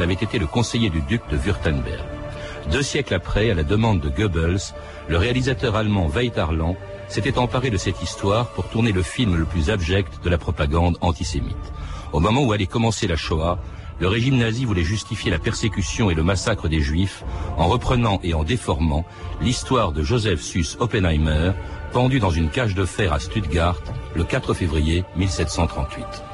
avait été le conseiller du duc de Württemberg. Deux siècles après, à la demande de Goebbels, le réalisateur allemand Weitarland s'était emparé de cette histoire pour tourner le film le plus abject de la propagande antisémite. Au moment où allait commencer la Shoah, le régime nazi voulait justifier la persécution et le massacre des Juifs en reprenant et en déformant l'histoire de Joseph Suss Oppenheimer, pendu dans une cage de fer à Stuttgart le 4 février 1738.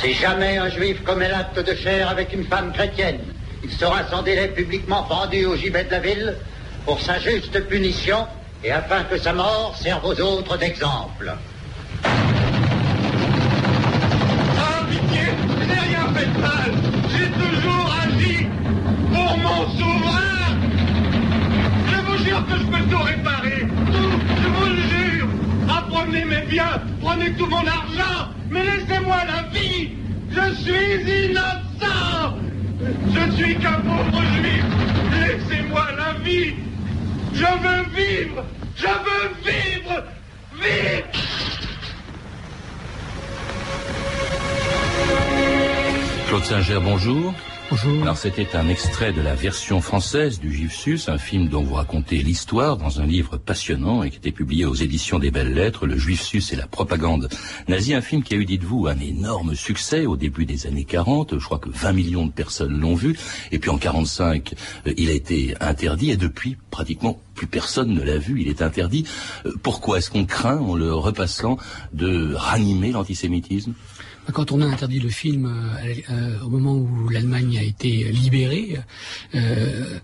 Si jamais un juif commet l'acte de chair avec une femme chrétienne, il sera sans délai publiquement pendu au gibet de la ville pour sa juste punition et afin que sa mort serve aux autres d'exemple. Ah, pitié, je n'ai rien fait de mal. J'ai toujours agi pour mon souverain. Je vous jure que je peux tout réparer. Je vous le jure. Apprenez mes biens, prenez tout mon argent, mais laissez-moi la vie. Je suis innocent. Je ne suis qu'un pauvre juif. Laissez-moi la vie. Je veux vivre. Je veux vivre. Vivre. Claude Singer, bonjour. Bonjour. Alors c'était un extrait de la version française du Gifsus, un film dont vous racontez l'histoire dans un livre passionnant et qui était publié aux éditions des Belles Lettres, Le Juif et la propagande nazie, un film qui a eu, dites-vous, un énorme succès au début des années 40, je crois que 20 millions de personnes l'ont vu, et puis en 45, euh, il a été interdit, et depuis, pratiquement plus personne ne l'a vu, il est interdit. Euh, pourquoi est-ce qu'on craint, en le repassant, de ranimer l'antisémitisme? Quand on a interdit le film euh, euh, au moment où l'Allemagne a été libérée, euh,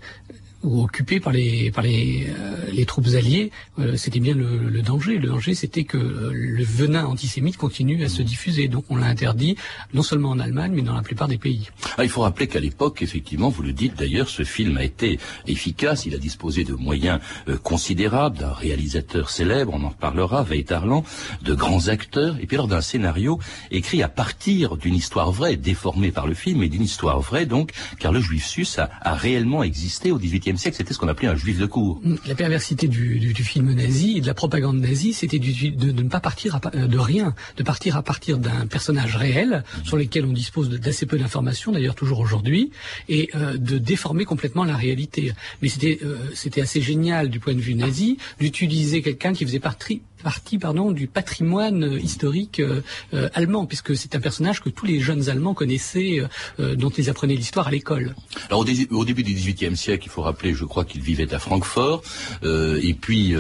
ou occupée par les par les, euh, les troupes alliées, euh, c'était bien le, le danger. Le danger, c'était que euh, le venin antisémite continue à se diffuser. Donc, on l'a interdit non seulement en Allemagne, mais dans la plupart des pays. Ah, il faut rappeler qu'à l'époque, effectivement, vous le dites d'ailleurs, ce film a été efficace. Il a disposé de moyens euh, considérables, d'un réalisateur célèbre, on en reparlera, Weitarland, de grands acteurs, et puis alors d'un scénario écrit à partir d'une histoire vraie, déformée par le film, mais d'une histoire vraie donc, car le juif sus a, a réellement existé au XVIIIe siècle. C'était ce qu'on appelait un juif de cour. La perversité du, du, du film nazi et de la propagande nazie, c'était de, de ne pas partir à euh, de rien, de partir à partir d'un personnage réel sur lequel on dispose d'assez peu d'informations, d'ailleurs toujours aujourd'hui, et euh, de déformer complètement la réalité. Mais c'était euh, c'était assez génial du point de vue nazi d'utiliser quelqu'un qui faisait partie partie pardon du patrimoine euh, historique euh, euh, allemand puisque c'est un personnage que tous les jeunes allemands connaissaient dont ils apprenaient l'histoire à l'école. Alors au, dé- au début du XVIIIe siècle, il faut rappeler, je crois qu'il vivait à Francfort, et puis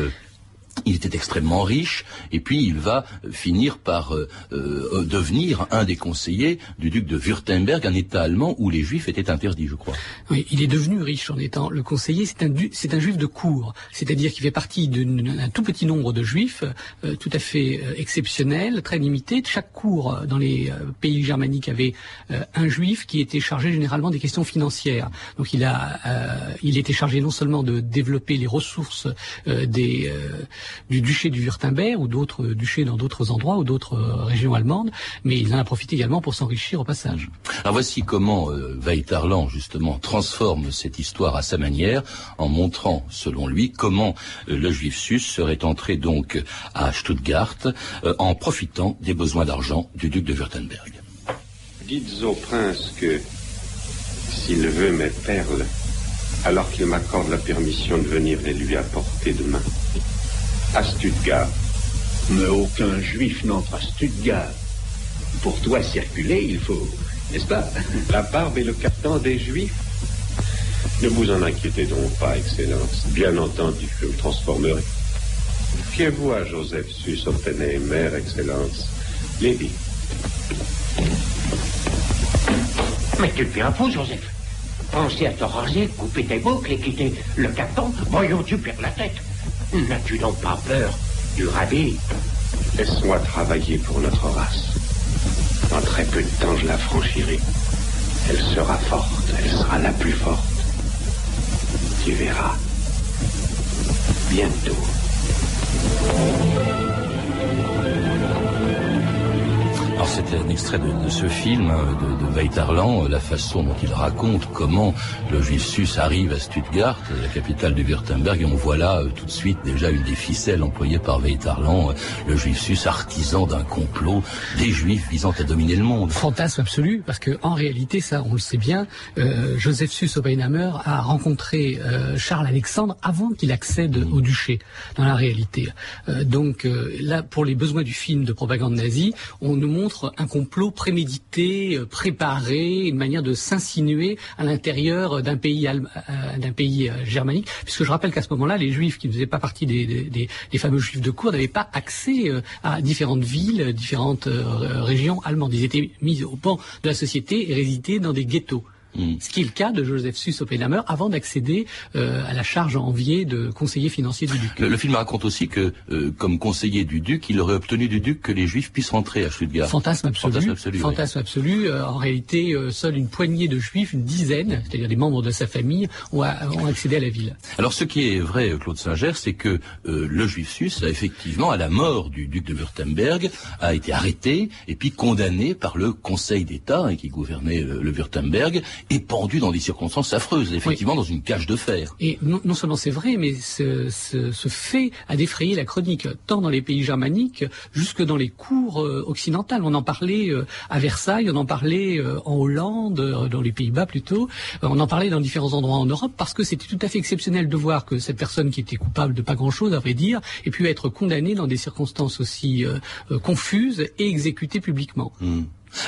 il était extrêmement riche, et puis il va euh, finir par euh, euh, devenir un des conseillers du duc de Württemberg, un État allemand où les juifs étaient interdits, je crois. Oui, il est devenu riche en étant le conseiller. C'est un, c'est un juif de cour, c'est-à-dire qu'il fait partie d'un tout petit nombre de juifs, euh, tout à fait euh, exceptionnels, très limités. Chaque cour euh, dans les euh, pays germaniques avait euh, un juif qui était chargé généralement des questions financières. Donc il a, euh, il était chargé non seulement de développer les ressources euh, des, euh, du duché du Württemberg ou d'autres duchés dans d'autres endroits ou d'autres euh, régions allemandes, mais il en a profité également pour s'enrichir au passage. Alors voici comment euh, Weitarland justement transforme cette histoire à sa manière en montrant, selon lui, comment euh, le juif sus serait entré donc à Stuttgart euh, en profitant des besoins d'argent du duc de Württemberg. Dites au prince que s'il veut mes perles, alors qu'il m'accorde la permission de venir les lui apporter demain. À Stuttgart. Mais aucun juif n'entre à Stuttgart. Pour toi circuler, il faut, n'est-ce pas? La barbe et le carton des juifs? Ne vous en inquiétez donc pas, Excellence. Bien entendu, je me transformerai. Fiez-vous à Joseph Sus Oppenheimer, Excellence. Lady, Mais tu deviens fou, Joseph. Pensez à te raser, couper tes boucles et quitter le carton. Voyons, tu perds la tête? N'as-tu donc pas peur du rabais laisse-moi travailler pour notre race. En très peu de temps, je la franchirai. Elle sera forte, elle sera la plus forte. Tu verras. Bientôt. C'était un extrait de, de ce film hein, de, de Weitarland, la façon dont il raconte comment le juif sus arrive à Stuttgart, la capitale du Württemberg, et on voit là euh, tout de suite déjà une des ficelles employées par Weitarland, euh, le juif sus artisan d'un complot des juifs visant à dominer le monde. Fantasme absolu, parce que en réalité, ça, on le sait bien, euh, Joseph Sus Oppenheimer a rencontré euh, Charles Alexandre avant qu'il accède au duché, dans la réalité. Euh, donc euh, là, pour les besoins du film de propagande nazie, on nous montre un complot prémédité, euh, préparé, une manière de s'insinuer à l'intérieur d'un pays, euh, d'un pays euh, germanique, puisque je rappelle qu'à ce moment-là, les juifs qui ne faisaient pas partie des, des- fameux juifs de cour n'avaient pas accès à différentes villes, différentes régions allemandes. Ils étaient mis au pan de la société et résidaient dans des ghettos. Mm. Ce qui est le cas de Joseph Sus Oppenheimer avant d'accéder euh, à la charge enviée de conseiller financier du duc. Le, le film raconte aussi que, euh, comme conseiller du duc, il aurait obtenu du duc que les juifs puissent rentrer à Stuttgart. Fantasme absolu. Fantasme absolu, oui. Fantasme absolu. Euh, en réalité, euh, seule une poignée de juifs, une dizaine, c'est-à-dire des membres de sa famille, ont, a- ont accédé à la ville. Alors ce qui est vrai, Claude Singer, c'est que euh, le juif sus a effectivement, à la mort du duc de Württemberg, a été arrêté et puis condamné par le Conseil d'État hein, qui gouvernait le Württemberg et pendu dans des circonstances affreuses, effectivement dans une cage de fer. Et non, non seulement c'est vrai, mais ce, ce- ce fait a défrayé la chronique, tant dans les pays germaniques, jusque dans les cours euh, occidentales. On en parlait euh, à Versailles, on en parlait euh, en Hollande, euh, dans les Pays-Bas plutôt, Euh, on en parlait dans différents endroits en Europe, parce que c'était tout à fait exceptionnel de voir que cette personne qui était coupable de pas grand-chose, à vrai dire, ait pu être condamnée dans des circonstances aussi confuses et exécutée publiquement. Hmm.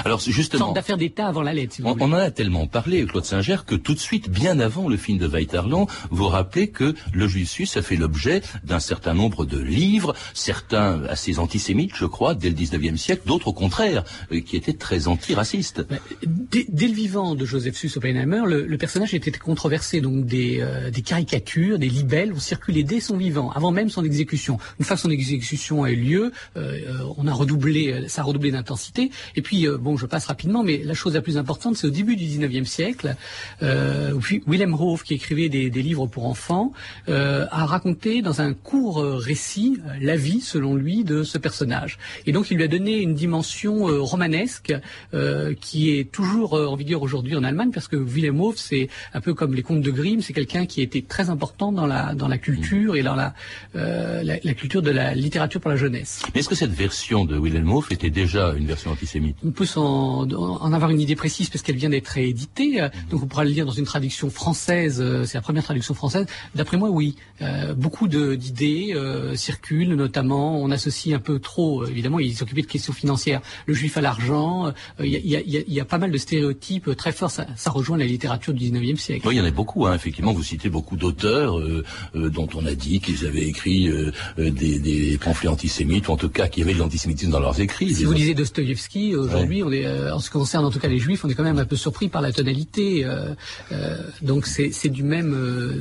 Alors c'est Sorte justement, d'affaire d'État avant la lettre, si vous on, on en a tellement parlé, Claude Singer, que tout de suite, bien avant le film de Weitarland, vous rappelez que le juif a fait l'objet d'un certain nombre de livres, certains assez antisémites, je crois, dès le 19e siècle, d'autres au contraire, euh, qui étaient très antiracistes. Dès, dès le vivant de Joseph Sus Oppenheimer, le, le personnage était controversé, donc des, euh, des caricatures, des libelles ont circulé dès son vivant, avant même son exécution. Une fois que son exécution a eu lieu, euh, on a redoublé, ça a redoublé d'intensité. Et puis, euh, bon, je passe rapidement, mais la chose la plus importante, c'est au début du 19e siècle, euh, Willem Hof, qui écrivait des, des livres pour enfants, euh, a raconté dans un court euh, récit euh, la vie, selon lui, de ce personnage. Et donc, il lui a donné une dimension euh, romanesque euh, qui est toujours euh, en vigueur aujourd'hui en Allemagne, parce que Willem Hof, c'est un peu comme les contes de Grimm, c'est quelqu'un qui a été très important dans la dans la culture et dans la, euh, la la culture de la littérature pour la jeunesse. Mais est-ce que cette version de Wilhelm Hof était déjà une version antisémite? En avoir une idée précise parce qu'elle vient d'être rééditée, euh, donc on pourra le lire dans une traduction française. euh, C'est la première traduction française. D'après moi, oui. Euh, beaucoup de- d'idées euh, circulent, notamment on associe un peu trop. euh, évidemment, il s'occupait de questions financières. Le juif à l'argent. euh, Il y, a, y a- y a- il y a pas mal de stéréotypes très forts. Ça, ça rejoint la littérature du 19e siècle. Oui, il y en a beaucoup, hein. effectivement. Vous citez beaucoup d'auteurs euh, euh, dont on a dit qu'ils avaient écrit des, des pamphlets antisémites, ou en tout cas qu'il y avait de l'antisémitisme dans leurs écrits. Si vous lisez Dostoïevski, aujourd'hui, on est, euh, en ce qui concerne en tout cas les juifs, on est quand même un peu surpris par la tonalité. euh, euh, donc c'est du même,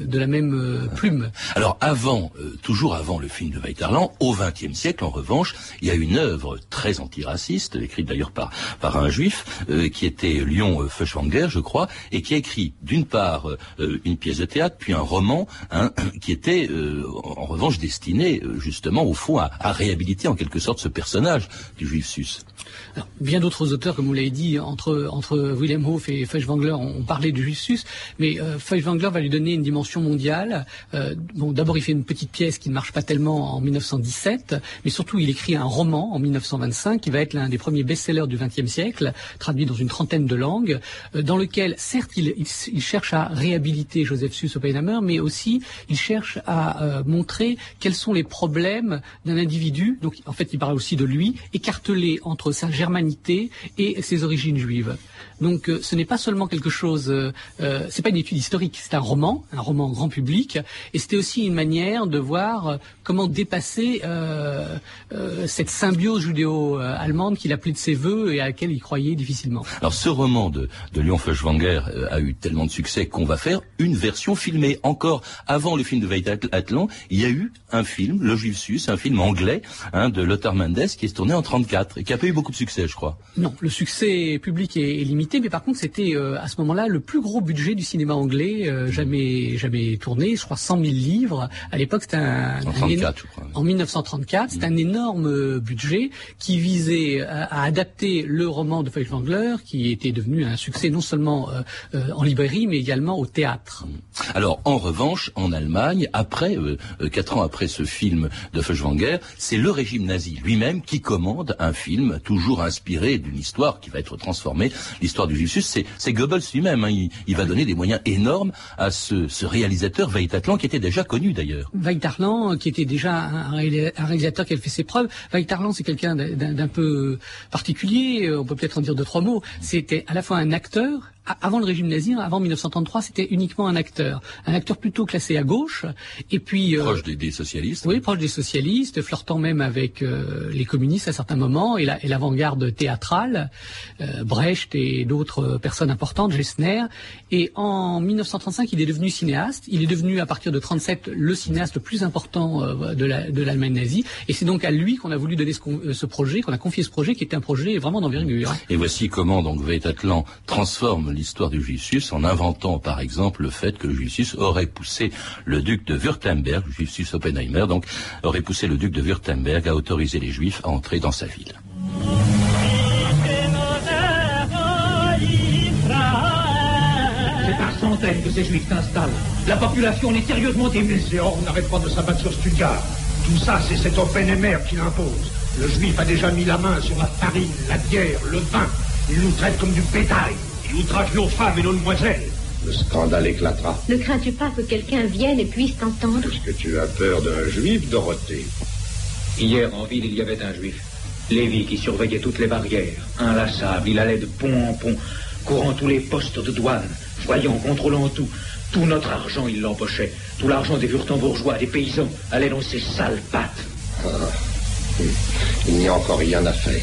de la même plume. Alors avant, toujours avant le film de Weitarland, au XXe siècle, en revanche, il y a une œuvre très antiraciste, écrite d'ailleurs par par un juif, qui était Lyon Feuchtwanger, je crois, et qui a écrit d'une part une pièce de théâtre, puis un roman, hein, qui était en revanche destiné justement au fond à, à réhabiliter en quelque sorte ce personnage du juif sus. Alors, bien d'autres auteurs, comme vous l'avez dit, entre, entre Wilhelm Hof et Feuchtwanger ont, ont parlé du Justus, mais euh, Feuchtwanger va lui donner une dimension mondiale. Euh, bon, d'abord, il fait une petite pièce qui ne marche pas tellement en 1917, mais surtout, il écrit un roman en 1925 qui va être l'un des premiers best-sellers du XXe siècle, traduit dans une trentaine de langues, euh, dans lequel, certes, il, il, il cherche à réhabiliter Joseph Sus Oppenheimer, mais aussi il cherche à euh, montrer quels sont les problèmes d'un individu. Donc, en fait, il parle aussi de lui, écartelé entre sa germanité et ses origines juives. Donc, euh, ce n'est pas seulement quelque chose, euh, euh, c'est pas une étude historique, c'est un roman, un roman grand public, et c'était aussi une manière de voir euh, comment dépasser euh, cette symbiose judéo-allemande qu'il appelait de ses voeux et à laquelle il croyait difficilement. Alors ce roman de, de Lyon Feuchtwanger euh, a eu tellement de succès qu'on va faire une version filmée. Encore avant le film de Weitatlan, il y a eu un film, Le Juif Sus, un film anglais hein, de Lothar Mendes qui est tourné en 34 et qui a pas eu beaucoup de succès, je crois. Non, le succès public est, limité, mais par contre c'était euh, à ce moment-là le plus gros budget du cinéma anglais euh, jamais jamais tourné. Je crois 100 000 livres. À l'époque c'était un, en, 1934, c'est un énorme budget qui visait à, adapter le roman de Feuchtwanger, qui était devenu un succès non seulement en librairie mais également au théâtre. Alors en revanche, en Allemagne, après quatre ans après ce film de Feuchtwanger, c'est le régime nazi lui-même qui commande un film toujours inspiré d'une histoire qui va être transformée. L'histoire du Juifus, c'est Goebbels lui-même. Hein. Il, va donner des moyens énormes à ce, ce réalisateur Veitatlan qui était déjà connu d'ailleurs. Veitatlan, qui était déjà un, réalisateur qui avait fait ses preuves. Veitatlan, c'est quelqu'un d'un peu particulier. On peut peut-être en dire deux trois mots. C'était à la fois un acteur avant le régime nazi, avant 1933, c'était uniquement un acteur, un acteur plutôt classé à gauche, et puis euh, proche des, socialistes. Oui, proche des socialistes, flirtant même avec euh, les communistes à certains moments, et l'avant-garde théâtrale, euh, Brecht et d'autres personnes importantes, Gessner. Et en 1935, il est devenu cinéaste. Il est devenu à partir de 37 le cinéaste le plus important de l'Allemagne nazie, et c'est donc à lui qu'on a voulu donner ce, ce projet, qu'on a confié ce projet, qui était un projet vraiment d'envergure. Et voici comment donc transforme l'histoire du Justus en inventant par exemple le fait que le Justus aurait poussé le duc de Württemberg, Justus Oppenheimer, donc aurait poussé le duc de Württemberg à autoriser les Juifs à entrer dans sa ville. Centaines que ces Juifs s'installent. La population est sérieusement émusée. on n'arrête pas de s'abattre sur Stuttgart. Tout ça, c'est cet Oppenheimer qui l'impose. Le Juif a déjà mis la main sur la farine, la bière, le vin. Il nous traite comme du bétail. Il outrage nos femmes et nos demoiselles. Le scandale éclatera. Ne crains-tu pas que quelqu'un vienne et puisse t'entendre? Est-ce que tu as peur d'un juif, Dorothée? Hier, en ville, il y avait un juif. Lévi qui surveillait toutes les barrières. Inlassable, il allait de pont en pont, courant tous les postes de douane, voyant, contrôlant tout. Tout notre argent, il l'empochait. Tout l'argent des bourgeois, des paysans, allait dans ses sales pattes. Ah. Il n'y a encore rien à faire.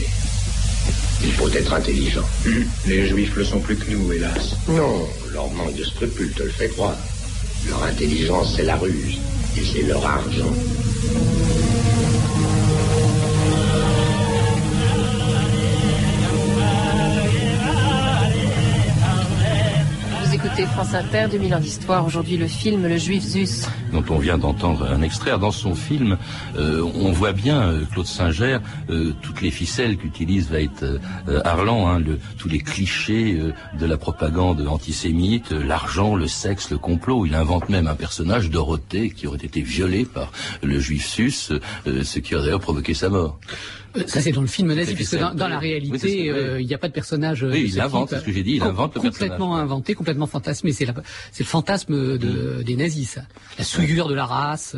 Il faut être intelligent. Hum, les juifs le sont plus que nous, hélas. Non, leur manque de scrupules te le fait croire. Leur intelligence, c'est la ruse. Et c'est leur argent. Écoutez France Inter, 2000 ans d'histoire. Aujourd'hui, le film Le Juif Zus. Dont on vient d'entendre un extrait. Dans son film, euh, on voit bien, euh, Claude Singer, euh, toutes les ficelles qu'utilise va être Arlan, hein, tous les clichés de la propagande antisémite, l'argent, le sexe, le complot. Il invente même un personnage, Dorothée, qui aurait été violé par le Juif Sus, ce qui aurait d'ailleurs provoqué sa mort. Euh, ça c'est dans le film nazi, puisque dans, dans la réalité, euh, il n'y a pas de personnage. Oui, il invente, c'est ce que j'ai dit, il invente le complètement inventé, complètement fantasmé. C'est le fantasme de, mm. des nazis, ça. La souillure de la race.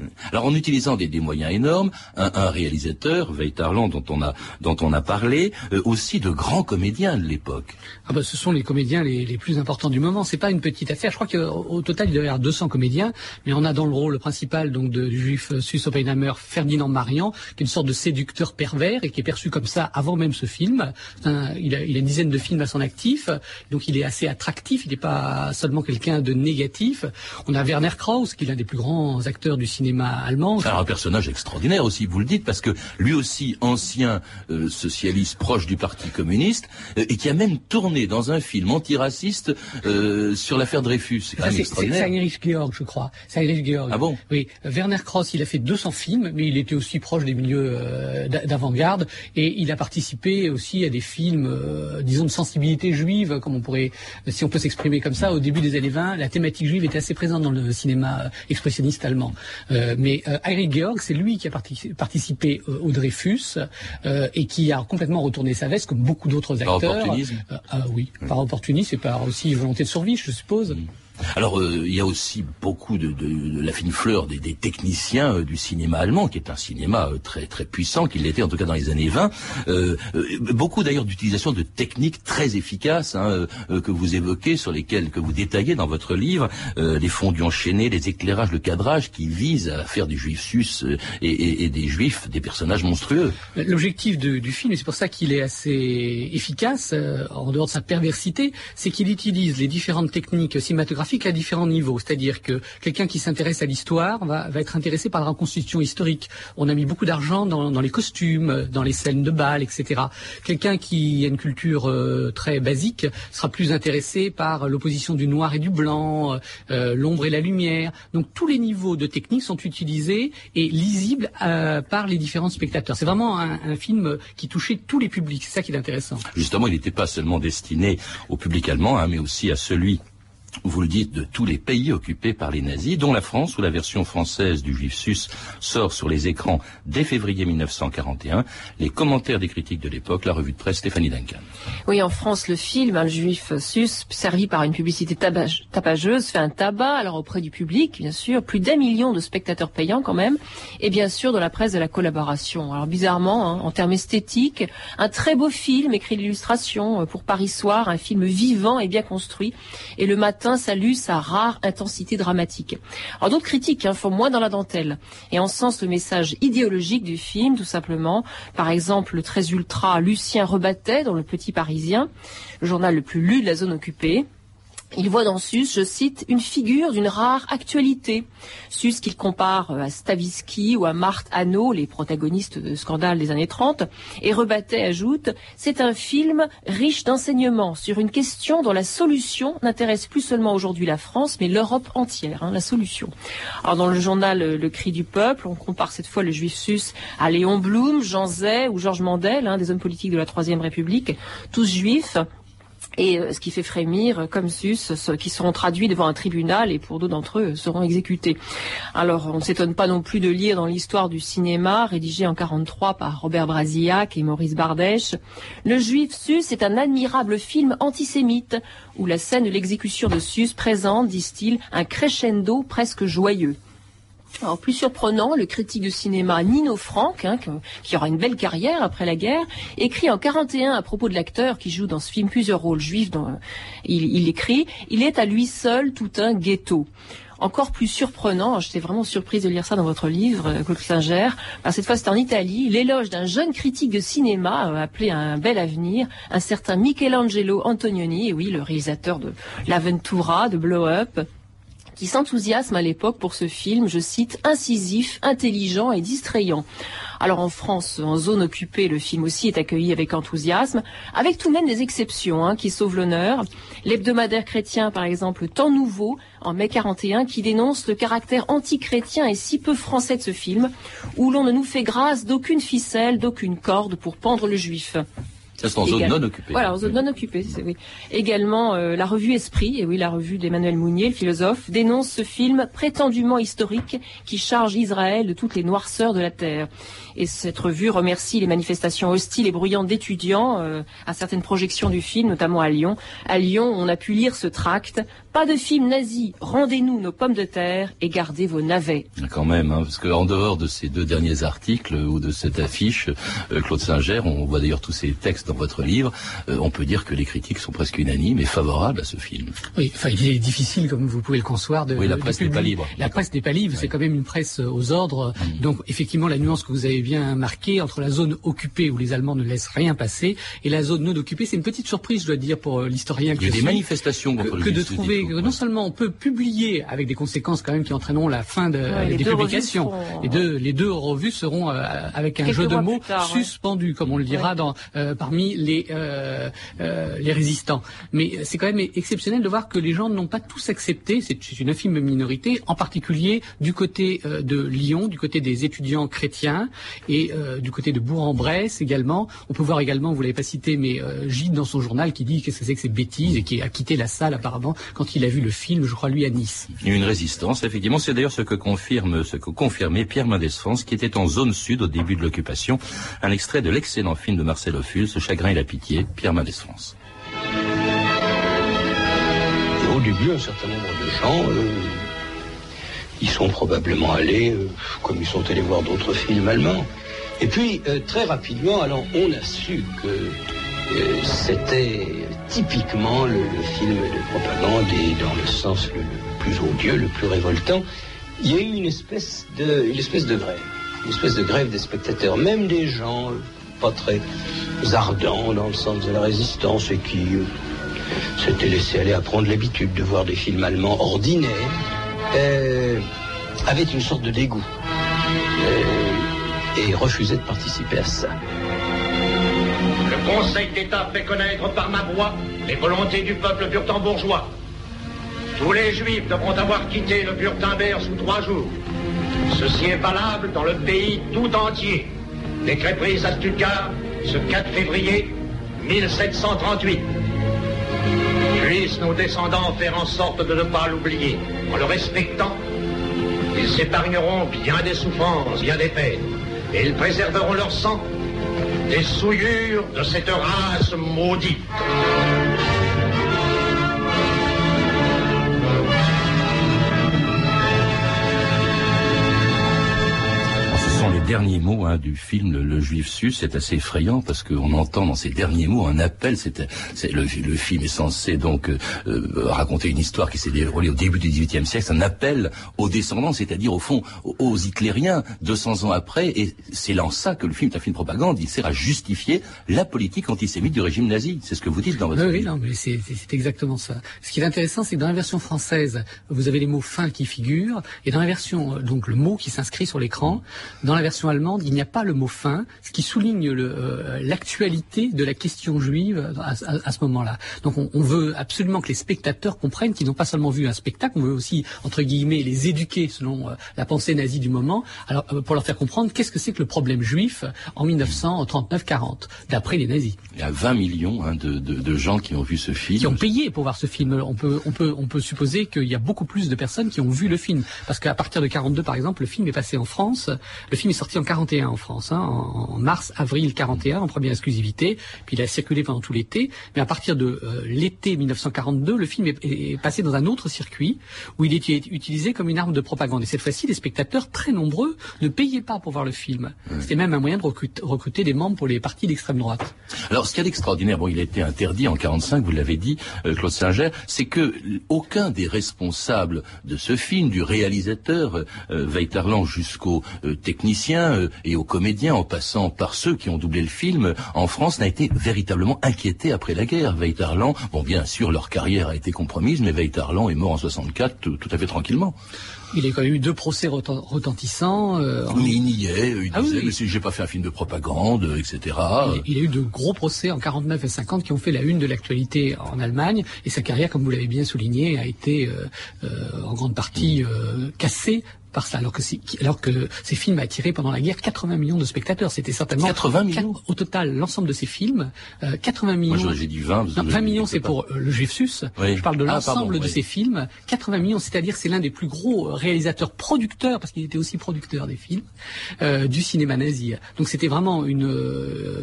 Euh. Alors en utilisant des, moyens énormes, un, réalisateur, Veitarland, dont on a dont on a parlé, euh, aussi de grands comédiens de l'époque. Ah bah, ce sont les comédiens les, plus importants du moment. C'est pas une petite affaire. Je crois qu'au total il y avoir 200 comédiens, mais on a dans le rôle principal donc de, juif suisse Oppenheimer Ferdinand Marian, qui est une sorte de séducteur pervers et qui est perçu comme ça avant même ce film. il, a, il, a, une dizaine de films à son actif, donc il est assez attractif. Il n'est pas seulement quelqu'un de négatif. On a Werner Krauss, qui est l'un des plus grands acteurs du cinéma allemand. Alors un personnage extraordinaire aussi, vous le dites, parce que lui aussi ancien euh, socialiste proche du Parti communiste euh, et qui a même tourné dans un film antiraciste euh, sur l'affaire Dreyfus. C'est quand même extraordinaire. C'est Heinrich Georg, je crois. Heinrich Georg. Ah bon? Oui. Werner Cross, il a fait 200 films, mais il était aussi proche des milieux d'avant-garde et il a participé aussi à des films, disons, de sensibilité juive, comme on pourrait, si on peut s'exprimer comme ça, au début des années 20, la thématique juive était assez présente dans le cinéma expressionniste allemand. Euh, mais euh, Eric Georg, c'est lui qui a participé euh, au Dreyfus et qui a complètement retourné sa veste, comme beaucoup d'autres acteurs. Par opportunisme ah oui, par opportunisme et par aussi volonté de survie, je suppose. Mm. Alors euh, il y a aussi beaucoup de, la fine fleur des, techniciens euh, du cinéma allemand, qui est un cinéma euh, très très puissant, qui l'était en tout cas dans les années 20. beaucoup d'ailleurs d'utilisation de techniques très efficaces hein, que vous évoquez, sur lesquelles que vous détaillez dans votre livre, les fondus enchaînés, les éclairages, le cadrage, qui visent à faire des juifs sus et, et, et, des juifs des personnages monstrueux. L'objectif du film, et c'est pour ça qu'il est assez efficace, en dehors de sa perversité, c'est qu'il utilise les différentes techniques cinématographiques à différents niveaux. C'est-à-dire que quelqu'un qui s'intéresse à l'histoire va, être intéressé par la reconstitution historique. On a mis beaucoup d'argent dans, les costumes, dans les scènes de bal, etc. Quelqu'un qui a une culture euh, très basique sera plus intéressé par l'opposition du noir et du blanc, euh, l'ombre et la lumière. Donc tous les niveaux de technique sont utilisés et lisibles euh, par les différents spectateurs. C'est vraiment un, un, film qui touchait tous les publics. C'est ça qui est intéressant. Justement, il n'était pas seulement destiné au public allemand, hein, mais aussi à celui vous le dites, de tous les pays occupés par les nazis, dont la France, où la version française du Juif sus sort sur les écrans dès février 1941. Les commentaires des critiques de l'époque, la revue de presse Stéphanie Duncan. Oui, en France, le film, le Juif sus, servi par une publicité tapageuse, fait un tabac, alors auprès du public, bien sûr, plus d'un million de spectateurs payants quand même, et bien sûr dans la presse de la collaboration. Alors bizarrement, hein, en termes esthétiques, un très beau film, écrit l'illustration euh, pour Paris Soir, un film vivant et bien construit, et le matin salue sa rare intensité dramatique. D'autres critiques hein, font moins dans la dentelle et en sens le message idéologique du film, tout simplement. Par exemple, le très ultra Lucien Rebattet dans Le Petit Parisien, le journal le plus lu de la zone occupée. Il voit dans Sus, je cite, une figure d'une rare actualité. Sus qu'il compare à Stavisky ou à Marthe Hanau, les protagonistes de Scandale des années 30, et Rebattet ajoute, c'est un film riche d'enseignements sur une question dont la solution n'intéresse plus seulement aujourd'hui la France, mais l'Europe entière, hein, la solution. Alors dans le journal Le Cri du Peuple, on compare cette fois le juif Sus à Léon Blum, Jean Zay ou Georges Mandel, hein, des hommes politiques de la Troisième République, tous juifs, et euh, ce qui fait frémir euh, comme sus, ceux qui seront traduits devant un tribunal et pour d'autres d'entre eux seront exécutés. Alors on ne s'étonne pas non plus de lire dans l'histoire du cinéma, rédigé en 43 par Robert Brasillac et Maurice Bardèche, Le Juif Sus est un admirable film antisémite où la scène de l'exécution de Sus présente, disent-ils, un crescendo presque joyeux. Alors, plus surprenant, le critique de cinéma Nino Frank, hein, qui aura une belle carrière après la guerre, écrit en 41 à propos de l'acteur qui joue dans ce film plusieurs rôles juifs. Dont, il, il écrit « Il est à lui seul tout un ghetto ». Encore plus surprenant, j'étais vraiment surprise de lire ça dans votre livre, euh, Claude Singer, cette fois c'est en Italie, l'éloge d'un jeune critique de cinéma euh, appelé un bel avenir, un certain Michelangelo Antonioni, oui, le réalisateur de L'Aventura, de Blow Up, qui s'enthousiasme à l'époque pour ce film, je cite, incisif, intelligent et distrayant. Alors en France, en zone occupée, le film aussi est accueilli avec enthousiasme, avec tout de même des exceptions hein, qui sauvent l'honneur. L'hebdomadaire chrétien, par exemple, Temps Nouveau, en mai 41, qui dénonce le caractère anti-chrétien et si peu français de ce film, où l'on ne nous fait grâce d'aucune ficelle, d'aucune corde pour pendre le juif. Ça, c'est en zone non occupée. Voilà, en zone non occupée, oui. Également, euh, la revue Esprit, et oui, la revue d'Emmanuel Mounier, le philosophe, dénonce ce film prétendument historique qui charge Israël de toutes les noirceurs de la terre. Et cette revue remercie les manifestations hostiles et bruyantes d'étudiants euh, à certaines projections du film, notamment à Lyon. À Lyon, on a pu lire ce tract. Pas de film nazi, rendez-nous nos pommes de terre et gardez vos navets. Quand même, hein, parce qu'en dehors de ces deux derniers articles ou de cette affiche, euh, Claude Singer, on voit d'ailleurs tous ces textes votre livre, euh, on peut dire que les critiques sont presque unanimes et favorables à ce film. Oui, enfin, il est difficile, comme vous pouvez le concevoir, de. Oui, la presse n'est pas libre. La presse n'est pas libre, c'est quand même une presse aux ordres. Mmh. Donc, effectivement, la nuance que vous avez bien marquée entre la zone occupée où les Allemands ne laissent rien passer et la zone non occupée, c'est une petite surprise, je dois dire, pour euh, l'historien que Il y a des manifestations contre que, que de trouver que non seulement on peut publier avec des conséquences quand même qui entraîneront la fin de, ouais, des publications. Les deux, les deux revues seront euh, avec un Quelques jeu de mots tard, suspendu, comme on le dira Ouais. dans euh, parmi les euh, euh, les résistants. Mais c'est quand même exceptionnel de voir que les gens n'ont pas tous accepté. C'est une infime minorité, en particulier du côté euh, de Lyon, du côté des étudiants chrétiens et du côté de Bourg-en-Bresse également. On peut voir également, vous l'avez pas cité, mais Gide dans son journal qui dit qu'est-ce que c'est que ces bêtises et qui a quitté la salle apparemment quand il a vu le film, je crois lui à Nice. Une résistance, effectivement. C'est d'ailleurs ce que confirme, ce que confirmait Pierre Mendès France, qui était en zone sud au début de l'occupation. Un extrait de l'excellent film de Marcel Ophuls, chagrin et la pitié, Pierre Mendès France. Au début, un certain nombre de gens, euh, ils sont probablement allés, euh, comme ils sont allés voir d'autres films allemands. Et puis, euh, très rapidement, alors, on a su que euh, c'était typiquement le, film de propagande et dans le sens le, le plus odieux, le plus révoltant. Il y a eu une espèce de, une espèce de grève, une espèce de grève des spectateurs, même des gens pas très ardents dans le sens de la résistance et qui euh, s'était laissé aller à prendre l'habitude de voir des films allemands ordinaires, euh, avait une sorte de dégoût euh, et refusait de participer à ça. Le Conseil d'État fait connaître par ma voix les volontés du peuple burtembourgeois. Tous les juifs devront avoir quitté le Burtemberg sous trois jours. Ceci est valable dans le pays tout entier. Décret pris à Stuttgart ce 4 février 1738. Puissent nos descendants faire en sorte de ne pas l'oublier. En le respectant, ils s'épargneront bien des souffrances, bien des peines. Et ils préserveront leur sang des souillures de cette race maudite. Derniers mots hein, du film Le, le Juif sus. C'est assez effrayant parce qu'on entend dans ces derniers mots un appel. C'est, c'est le, le film est censé donc euh, euh, raconter une histoire qui s'est déroulée au début du XVIIIe siècle. C'est un appel aux descendants, c'est-à-dire au fond aux, hitlériens 200 ans après. Et c'est en ça que le film est un film de propagande. Il sert à justifier la politique antisémite du régime nazi. C'est ce que vous dites dans votre Oui, oui, livre. non, mais c'est c'est- c'est exactement ça. Ce qui est intéressant, c'est que dans la version française, vous avez les mots fin qui figurent, et dans la version, euh, donc le mot qui s'inscrit sur l'écran, dans la version allemande, il n'y a pas le mot fin, ce qui souligne euh, l'actualité de la question juive à, à- à ce moment-là. Donc on, on veut absolument que les spectateurs comprennent qu'ils n'ont pas seulement vu un spectacle, on veut aussi, entre guillemets, les éduquer selon euh, la pensée nazie du moment, alors euh, pour leur faire comprendre qu'est-ce que c'est que le problème juif en 1939-40, d'après les nazis? Il y a 20 millions hein, de, de, de gens qui ont vu ce film. qui ont payé pour voir ce film. On peut, on peut, on peut supposer qu'il y a beaucoup plus de personnes qui ont vu le film, parce qu'à partir de 42, par exemple, le film est passé en France. Le film est sorti en 41 en France, hein, en, mars, avril 41, en première exclusivité. Puis il a circulé pendant tout l'été. Mais à partir de euh, l'été 1942, le film est, est passé dans un autre circuit où il était utilisé comme une arme de propagande. Et cette fois-ci, les spectateurs très nombreux ne payaient pas pour voir le film. C'était même un moyen de recruter, recruter des membres pour les partis d'extrême droite. Alors, ce qu'il y a d'extraordinaire, bon, il a été interdit en 45, vous l'avez dit, euh, Claude Singer, c'est que aucun des responsables de ce film, du réalisateur euh, euh, Weiterland jusqu'aux euh, et aux comédiens, en passant par ceux qui ont doublé le film, en France, n'a été véritablement inquiété après la guerre. Weiterland, bon, bien sûr, leur carrière a été compromise, mais Weiterland est mort en 64 tout, tout à fait tranquillement. Il a quand même eu deux procès reten- retentissants. euh, en- Mais il niait, il Ah disait, oui. mais si j'ai pas fait un film de propagande, euh, etc. Il, a eu de gros procès en 49 et 50 qui ont fait la une de l'actualité en Allemagne et sa carrière, comme vous l'avez bien souligné, a été euh, euh, en grande partie cassée par ça, alors que, alors que ces films attiraient pendant la guerre 80 millions de spectateurs. C'était certainement 80 millions au total l'ensemble de ces films, euh, 80 millions. Moi, j'ai dit 20. parce que Non, je- 20 millions, c'est pour euh, le Juif Sus. Oui. Je parle de Ah, l'ensemble de oui. ces films. 80 millions, c'est-à-dire c'est l'un des plus gros euh, réalisateurs producteurs, parce qu'il était aussi producteur des films, euh, du cinéma nazi. Donc c'était vraiment une, euh,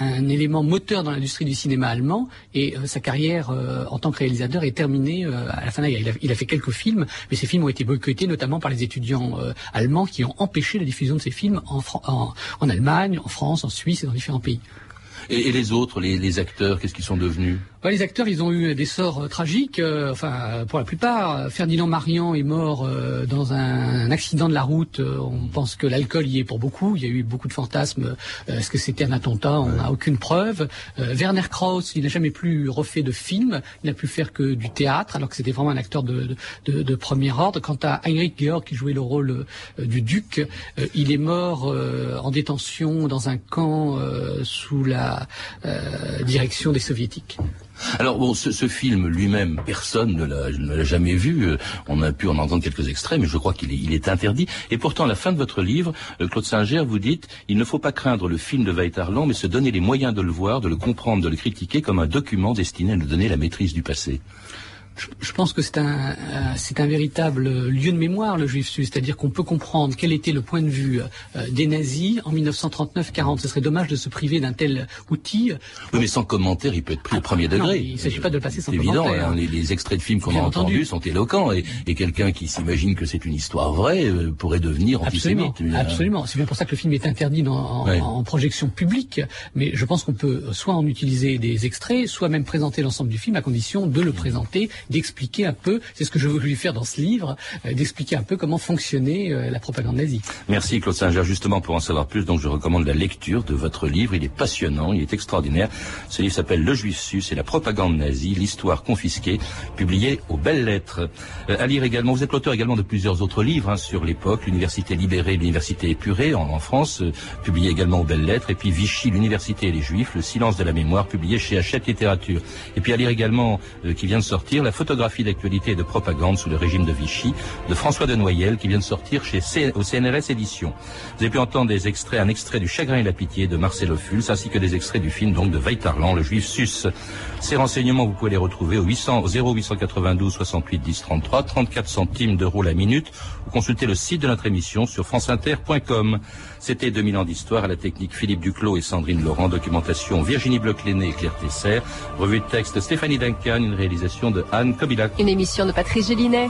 un, élément moteur dans l'industrie du cinéma allemand. Et euh, sa carrière euh, en tant que réalisateur est terminée euh, à la fin de la guerre. Il a, il a fait quelques films, mais ces films ont été boycottés notamment par les étudiants euh, allemands qui ont empêché la diffusion de ces films en, Allemagne, en France, en Suisse et dans différents pays. Et, et les autres, les, les acteurs, qu'est-ce qu'ils sont devenus? Les acteurs, ils ont eu des sorts euh, tragiques. euh, enfin, euh, pour la plupart, Ferdinand Marian est mort euh, dans un, accident de la route. Euh, on pense que l'alcool y est pour beaucoup. Il y a eu beaucoup de fantasmes. Est-ce que c'était un attentat? On n'a aucune preuve. Euh, Werner Krauss, il n'a jamais plus refait de film. Il n'a pu faire que du théâtre, alors que c'était vraiment un acteur de, de, de- de premier ordre. Quant à Heinrich Georg, qui jouait le rôle du duc, euh, il est mort euh, en détention dans un camp euh, sous la euh, direction des soviétiques. Alors bon, ce, film lui-même, personne ne l'a jamais vu. Euh, On a pu en entendre quelques extraits, mais je crois qu'il est, interdit. Et pourtant, à la fin de votre livre, euh, Claude Singer, vous dites il ne faut pas craindre le film de Weiterland, mais se donner les moyens de le voir, de le comprendre, de le critiquer comme un document destiné à nous donner la maîtrise du passé. Je, je pense que c'est un, euh, c'est un véritable lieu de mémoire, le juif sus, c'est-à-dire qu'on peut comprendre quel était le point de vue euh, des nazis en 1939-40. Ce serait dommage de se priver d'un tel outil. Oui, mais sans commentaire, il peut être pris au premier non, degré. il ne s'agit pas de le passer sans évident, commentaire. hein, les, les extraits de films qu'on a entendus entendu. sont éloquents, et, et quelqu'un qui s'imagine que c'est une histoire vraie euh, pourrait devenir Absolument, antisémite. Euh, absolument. C'est bien pour ça que le film est interdit dans- en, Ouais. en projection publique. Mais je pense qu'on peut soit en utiliser des extraits, soit même présenter l'ensemble du film à condition de le présenter d'expliquer un peu, c'est ce que je voulais faire dans ce livre, euh, d'expliquer un peu comment fonctionnait euh, la propagande nazie. Merci Claude Singer. Justement, pour en savoir plus, donc je recommande la lecture de votre livre. Il est passionnant, il est extraordinaire. Ce livre s'appelle Le Juif Sus et la propagande nazie, l'histoire confisquée, publié aux belles lettres. Euh, à lire également, vous êtes l'auteur également de plusieurs autres livres hein, sur l'époque, l'université libérée, l'université épurée en, en France, euh, publié également aux belles lettres, et puis Vichy, l'université et les Juifs, le silence de la mémoire, publié chez Hachette Littérature. Et puis à lire également, euh, qui vient de sortir, la photographie d'actualité et de propagande sous le régime de Vichy, de François de Noyel, qui vient de sortir chez C- au CNRS Éditions. Vous avez pu entendre des extraits, un extrait du Chagrin et la pitié de Marcel Ophuls, ainsi que des extraits du film donc de Weitarlan, le Juif Sus. Ces renseignements, vous pouvez les retrouver au 800, au 0892 68 10 33, 34 centimes d'euros la minute, ou consulter le site de notre émission sur franceinter.com. C'était 2000 ans d'histoire à la technique Philippe Duclos et Sandrine Laurent, documentation Virginie Bloch-Léné et Claire Tesser, revue de texte Stéphanie Duncan, une réalisation de une émission de Patrice Gélinet.